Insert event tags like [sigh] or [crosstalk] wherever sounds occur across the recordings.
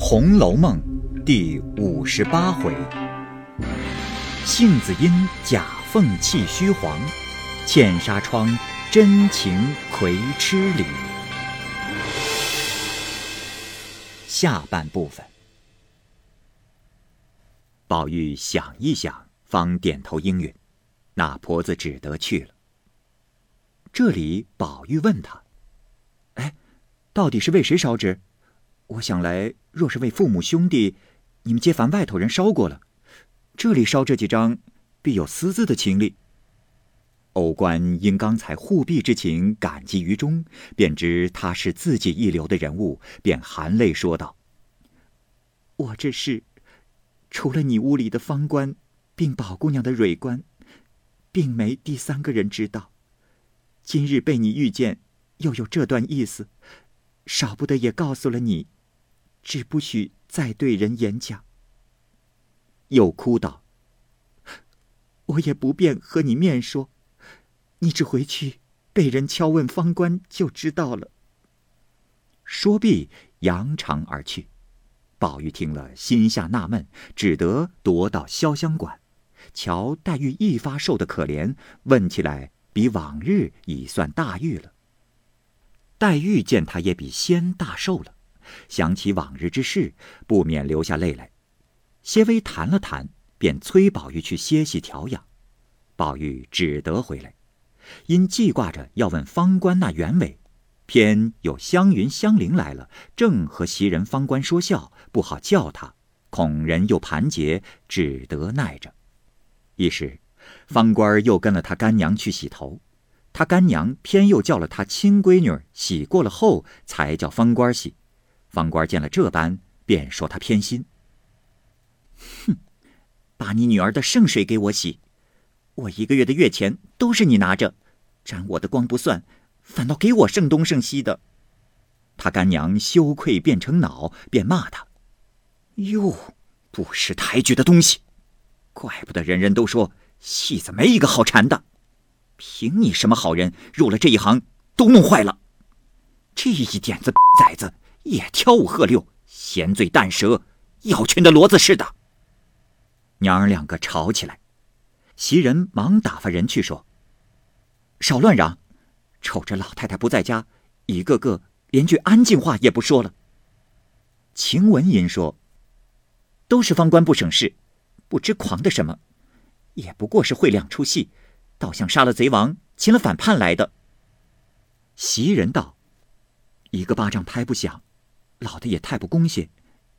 红楼梦》第五十八回：杏子因假凤气虚黄，茜纱窗真情葵痴里。下半部分，宝玉想一想，方点头应允。那婆子只得去了。这里，宝玉问他：“哎，到底是为谁烧纸？我想来，若是为父母兄弟，你们街坊外头人烧过了，这里烧这几张，必有私自的情理。”欧官因刚才护庇之情感激于衷，便知他是自己一流的人物，便含泪说道：“我这事，除了你屋里的方官，并宝姑娘的蕊官，并没第三个人知道。”今日被你遇见，又有这段意思，少不得也告诉了你，只不许再对人演讲。又哭道：“我也不便和你面说，你只回去被人敲问方官就知道了。”说毕，扬长而去。宝玉听了，心下纳闷，只得踱到潇湘馆，瞧黛玉一发瘦的可怜，问起来。比往日已算大玉了。黛玉见他也比先大寿了，想起往日之事，不免流下泪来。些微谈了谈，便催宝玉去歇息调养。宝玉只得回来，因记挂着要问方官那原委，偏有湘云、香菱来了，正和袭人、方官说笑，不好叫他，恐人又盘结，只得耐着。一时。方官又跟了他干娘去洗头，他干娘偏又叫了他亲闺女洗过了后，才叫方官洗。方官见了这般，便说他偏心。哼，把你女儿的圣水给我洗，我一个月的月钱都是你拿着，沾我的光不算，反倒给我剩东剩西的。他干娘羞愧变成恼，便骂他：“哟，不识抬举的东西！怪不得人人都说。”戏子没一个好缠的，凭你什么好人入了这一行，都弄坏了。这一点子崽子也挑五喝六，闲嘴淡舌，要群的骡子似的。娘儿两个吵起来，袭人忙打发人去说：“少乱嚷，瞅着老太太不在家，一个个连句安静话也不说了。”晴雯因说：“都是方官不省事，不知狂的什么。”也不过是会两出戏，倒像杀了贼王、擒了反叛来的。袭人道：“一个巴掌拍不响，老的也太不公些，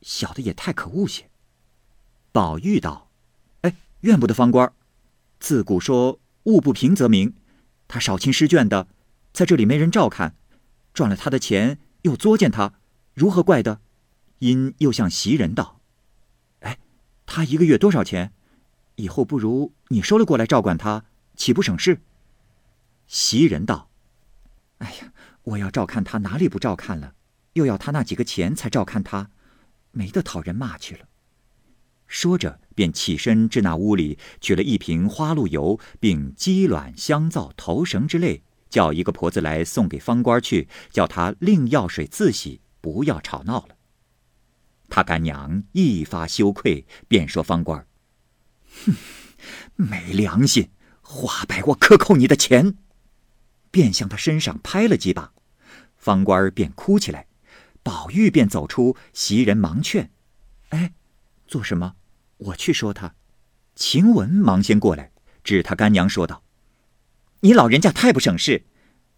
小的也太可恶些。”宝玉道：“哎，怨不得方官，自古说物不平则鸣，他少亲失眷的，在这里没人照看，赚了他的钱又作践他，如何怪的？”因又向袭人道：“哎，他一个月多少钱？”以后不如你收了过来照管他，岂不省事？袭人道：“哎呀，我要照看他，哪里不照看了？又要他那几个钱才照看他，没得讨人骂去了。”说着，便起身至那屋里取了一瓶花露油，并鸡卵、香皂、头绳之类，叫一个婆子来送给方官去，叫他另药水自洗，不要吵闹了。他干娘一发羞愧，便说方官。哼，没良心！花白我克扣你的钱，便向他身上拍了几把，方官便哭起来。宝玉便走出，袭人忙劝：“哎，做什么？我去说他。”晴雯忙先过来，指他干娘说道：“你老人家太不省事！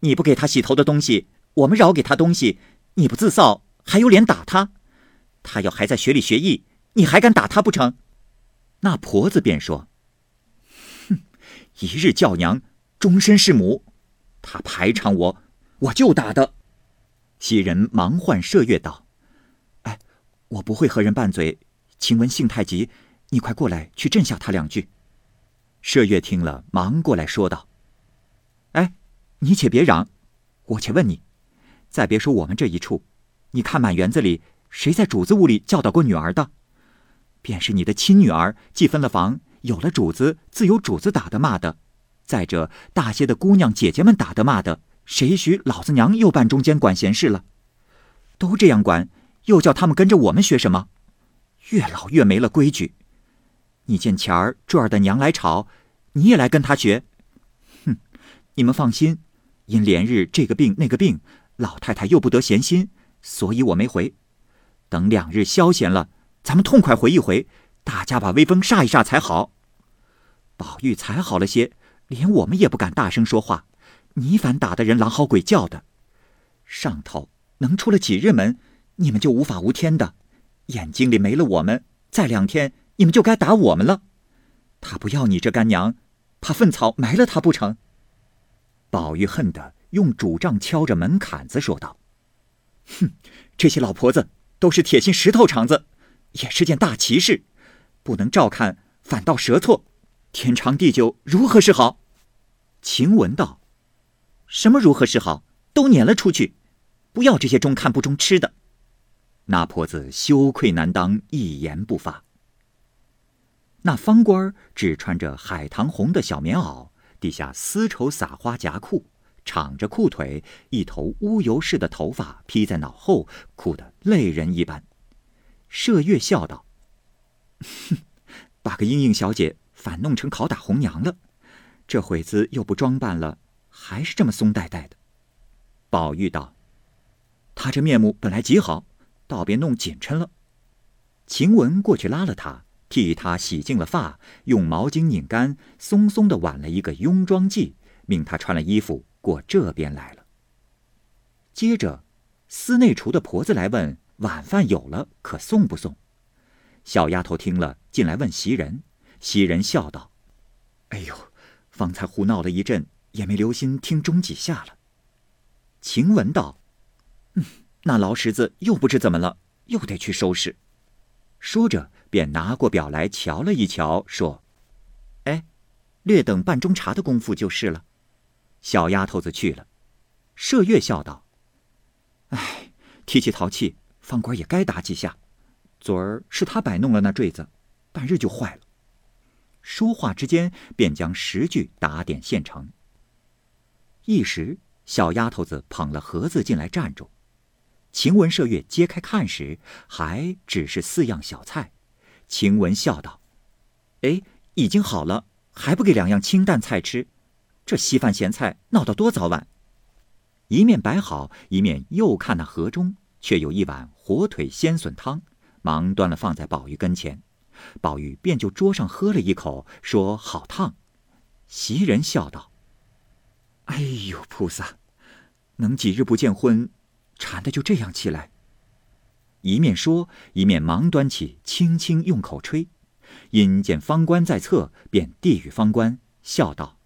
你不给他洗头的东西，我们饶给他东西，你不自臊，还有脸打他？他要还在学里学艺，你还敢打他不成？”那婆子便说：“哼，一日叫娘，终身是母。他排场我，我就打的。”袭人忙唤麝月道：“哎，我不会和人拌嘴。晴雯性太急，你快过来去镇下他两句。”麝月听了，忙过来说道：“哎，你且别嚷，我且问你，再别说我们这一处，你看满园子里谁在主子屋里教导过女儿的？”便是你的亲女儿，既分了房，有了主子，自有主子打的骂的。再者，大些的姑娘姐姐们打的骂的，谁许老子娘又扮中间管闲事了？都这样管，又叫他们跟着我们学什么？越老越没了规矩。你见前儿柱儿的娘来吵，你也来跟他学？哼！你们放心，因连日这个病那个病，老太太又不得闲心，所以我没回。等两日消闲了，咱们痛快回一回，大家把威风煞一煞才好。宝玉才好了些，连我们也不敢大声说话。你反打的人狼嚎鬼叫的，上头能出了几日门，你们就无法无天的，眼睛里没了我们，再两天你们就该打我们了。他不要你这干娘，怕粪草埋了他不成？宝玉恨得用拄杖敲着门槛子说道：“哼，这些老婆子都是铁心石头肠子，也是件大奇事，不能照看，反倒折错，天长地久，如何是好？”晴雯道。什么如何是好？都撵了出去，不要这些中看不中吃的。那婆子羞愧难当，一言不发。那方官只穿着海棠红的小棉袄，底下丝绸撒花夹裤，敞着裤腿，一头乌油似的头发披在脑后，哭得泪人一般。麝月笑道：“哼，[laughs] 把个莺莺小姐反弄成拷打红娘了，这会子又不装扮了。”还是这么松呆呆的，宝玉道：“他这面目本来极好，倒别弄紧抻了。”晴雯过去拉了他，替他洗净了发，用毛巾拧干，松松的挽了一个雍妆髻，命他穿了衣服过这边来了。接着，司内厨的婆子来问晚饭有了，可送不送？小丫头听了，进来问袭人，袭人笑道：“哎呦，方才胡闹了一阵。”也没留心听钟几下了。晴雯道：“嗯，那劳什子又不知怎么了，又得去收拾。”说着，便拿过表来瞧了一瞧，说：“哎，略等半钟茶的功夫就是了。”小丫头子去了。麝月笑道：“哎，提起淘气，方官也该打几下。昨儿是他摆弄了那坠子，半日就坏了。”说话之间，便将十句打点现成。一时，小丫头子捧了盒子进来站住。晴雯、麝月揭开看时，还只是四样小菜。晴雯笑道：“哎，已经好了，还不给两样清淡菜吃？这稀饭咸菜闹得多早晚？”一面摆好，一面又看那盒中，却有一碗火腿鲜笋汤，忙端了放在宝玉跟前。宝玉便就桌上喝了一口，说：“好烫。”袭人笑道。哎呦，菩萨，能几日不见荤，馋的就这样起来。一面说，一面忙端起，轻轻用口吹。因见方官在侧，便递与方官，笑道：“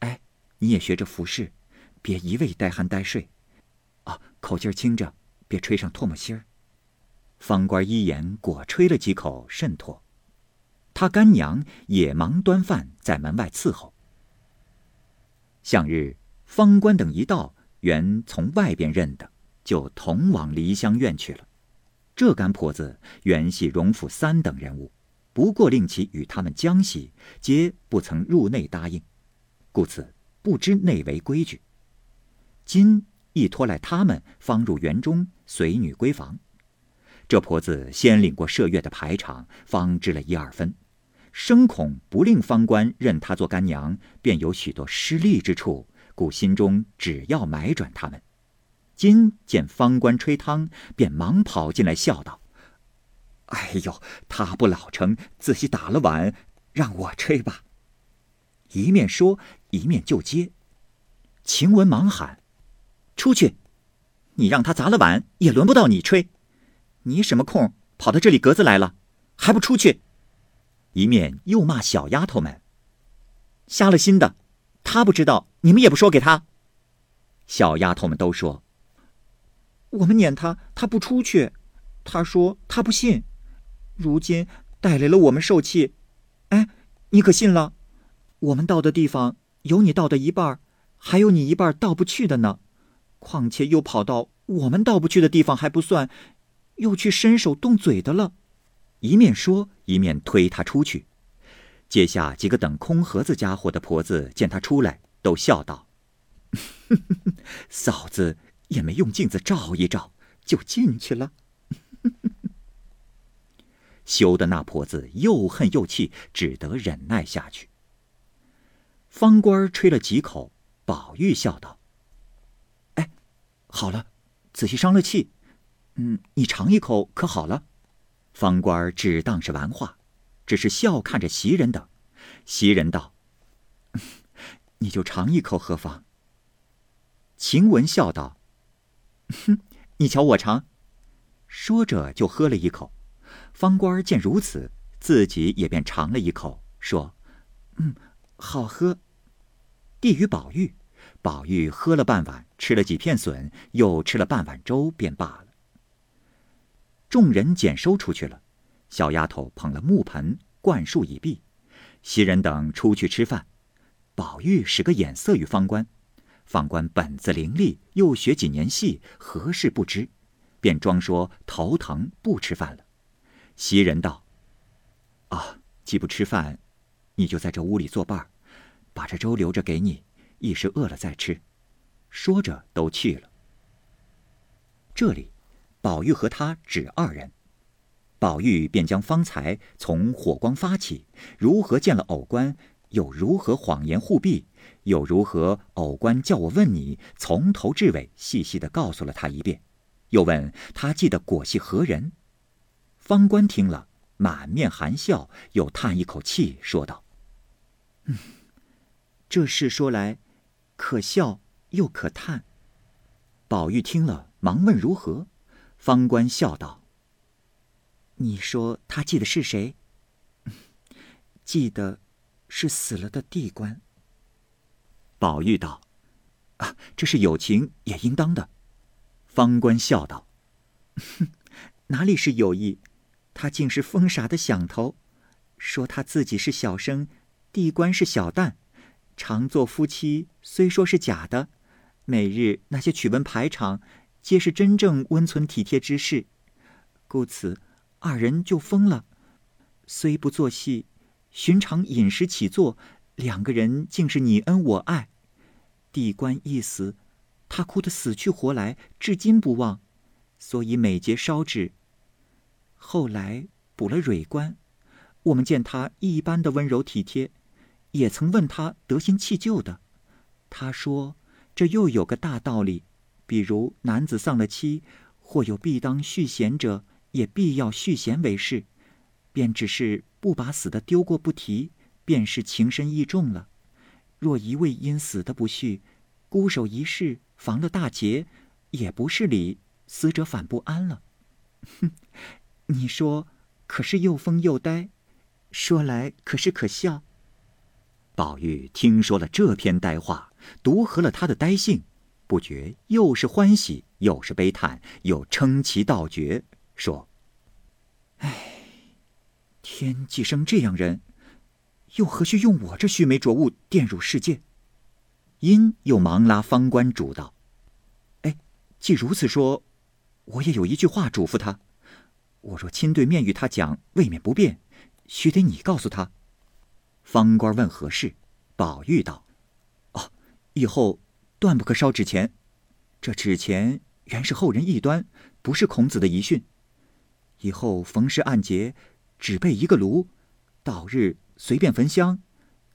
哎，你也学着服侍，别一味呆酣呆睡，啊，口劲儿轻着，别吹上唾沫星儿。”方官一言，果吹了几口，甚妥。他干娘也忙端饭在门外伺候。向日，方官等一到，原从外边认的，就同往梨香院去了。这干婆子原系荣府三等人物，不过令其与他们将喜，皆不曾入内答应，故此不知内围规矩。今一拖来他们，方入园中随女闺房。这婆子先领过麝月的排场，方知了一二分。生恐不令方官认她做干娘，便有许多失利之处，故心中只要买转他们。今见方官吹汤，便忙跑进来笑道：“哎呦，他不老成，仔细打了碗，让我吹吧。”一面说，一面就接。晴雯忙喊：“出去！你让他砸了碗，也轮不到你吹。你什么空跑到这里格子来了？还不出去！”一面又骂小丫头们：“瞎了心的，他不知道，你们也不说给他。”小丫头们都说：“我们撵他，他不出去。他说他不信，如今带来了我们受气。哎，你可信了？我们到的地方有你到的一半，还有你一半到不去的呢。况且又跑到我们到不去的地方还不算，又去伸手动嘴的了。”一面说，一面推他出去。接下几个等空盒子家伙的婆子见他出来，都笑道：“ [laughs] 嫂子也没用镜子照一照，就进去了。”羞得那婆子又恨又气，只得忍耐下去。方官吹了几口，宝玉笑道：“哎，好了，仔细伤了气。嗯，你尝一口可好了。”方官只当是玩话，只是笑看着袭人等。袭人道：“你就尝一口何妨？”晴雯笑道：“哼，你瞧我尝。”说着就喝了一口。方官见如此，自己也便尝了一口，说：“嗯，好喝。”递与宝玉，宝玉喝了半碗，吃了几片笋，又吃了半碗粥，便罢了。众人捡收出去了，小丫头捧了木盆，灌漱已毕，袭人等出去吃饭。宝玉使个眼色与方官，方官本子伶俐，又学几年戏，何事不知，便装说头疼不吃饭了。袭人道：“啊，既不吃饭，你就在这屋里作伴，把这粥留着给你，一时饿了再吃。”说着都去了。这里，宝玉和他只二人，宝玉便将方才从火光发起，如何见了偶官，又如何谎言护庇，又如何偶官叫我问你，从头至尾细细的告诉了他一遍，又问他记得果系何人。方官听了，满面含笑，又叹一口气，说道：“嗯，这事说来，可笑又可叹。”宝玉听了，忙问如何。方官笑道：“你说他记得是谁？[laughs] 记得是死了的地官。”宝玉道：“啊，这是友情也应当的。”方官笑道：“，[laughs] 哪里是友谊？”他竟是疯傻的想头，说他自己是小生，地官是小旦，常做夫妻，虽说是假的，每日那些曲文排场，皆是真正温存体贴之事，故此二人就疯了。虽不做戏，寻常饮食起坐，两个人竟是你恩我爱。地官一死，他哭得死去活来，至今不忘，所以每节烧纸。后来补了蕊官，我们见他一般的温柔体贴，也曾问他得心弃旧的，他说这又有个大道理，比如男子丧了妻，或有必当续弦者，也必要续弦为事，便只是不把死的丢过不提，便是情深意重了。若一味因死的不续，孤守一世，防了大劫，也不是理，死者反不安了。哼。[laughs] 你说，可是又疯又呆，说来可是可笑。宝玉听说了这篇呆话，独合了他的呆性，不觉又是欢喜，又是悲叹，又称奇道绝，说：“唉，天既生这样人，又何须用我这须眉浊物玷辱世界？”因又忙拉方官主道：“哎，既如此说，我也有一句话嘱咐他。”我若亲对面与他讲，未免不便，须得你告诉他。方官问何事，宝玉道：“哦，以后断不可烧纸钱。这纸钱原是后人异端，不是孔子的遗训。以后逢时按节，只备一个炉，到日随便焚香，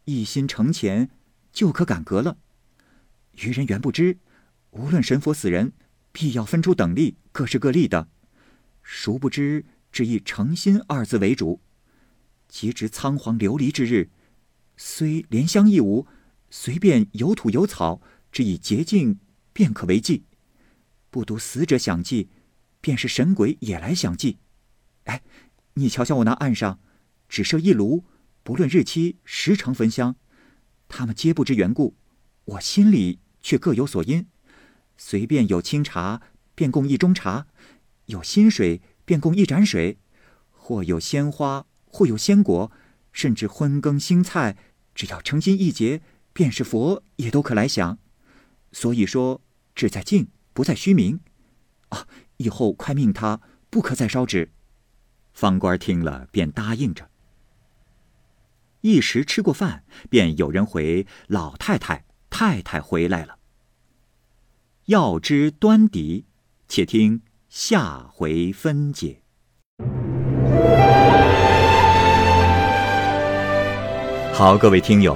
一心诚虔，就可感格了。愚人原不知，无论神佛死人，必要分出等力，各是各力的。”殊不知，只以诚心二字为主。即值仓皇流离之日，虽莲香亦无，随便有土有草，只以洁净，便可为祭。不独死者想祭，便是神鬼也来想祭。哎，你瞧瞧我那案上，只设一炉，不论日期，时常焚香。他们皆不知缘故，我心里却各有所因。随便有清茶，便供一盅茶。有新水，便供一盏水；或有鲜花，或有鲜果，甚至荤羹腥菜，只要诚心一结，便是佛也都可来享。所以说，志在静，不在虚名。啊，以后快命他不可再烧纸。方官听了便答应着。一时吃过饭，便有人回，老太太太太回来了。要知端底，且听下回分解。好，各位听友。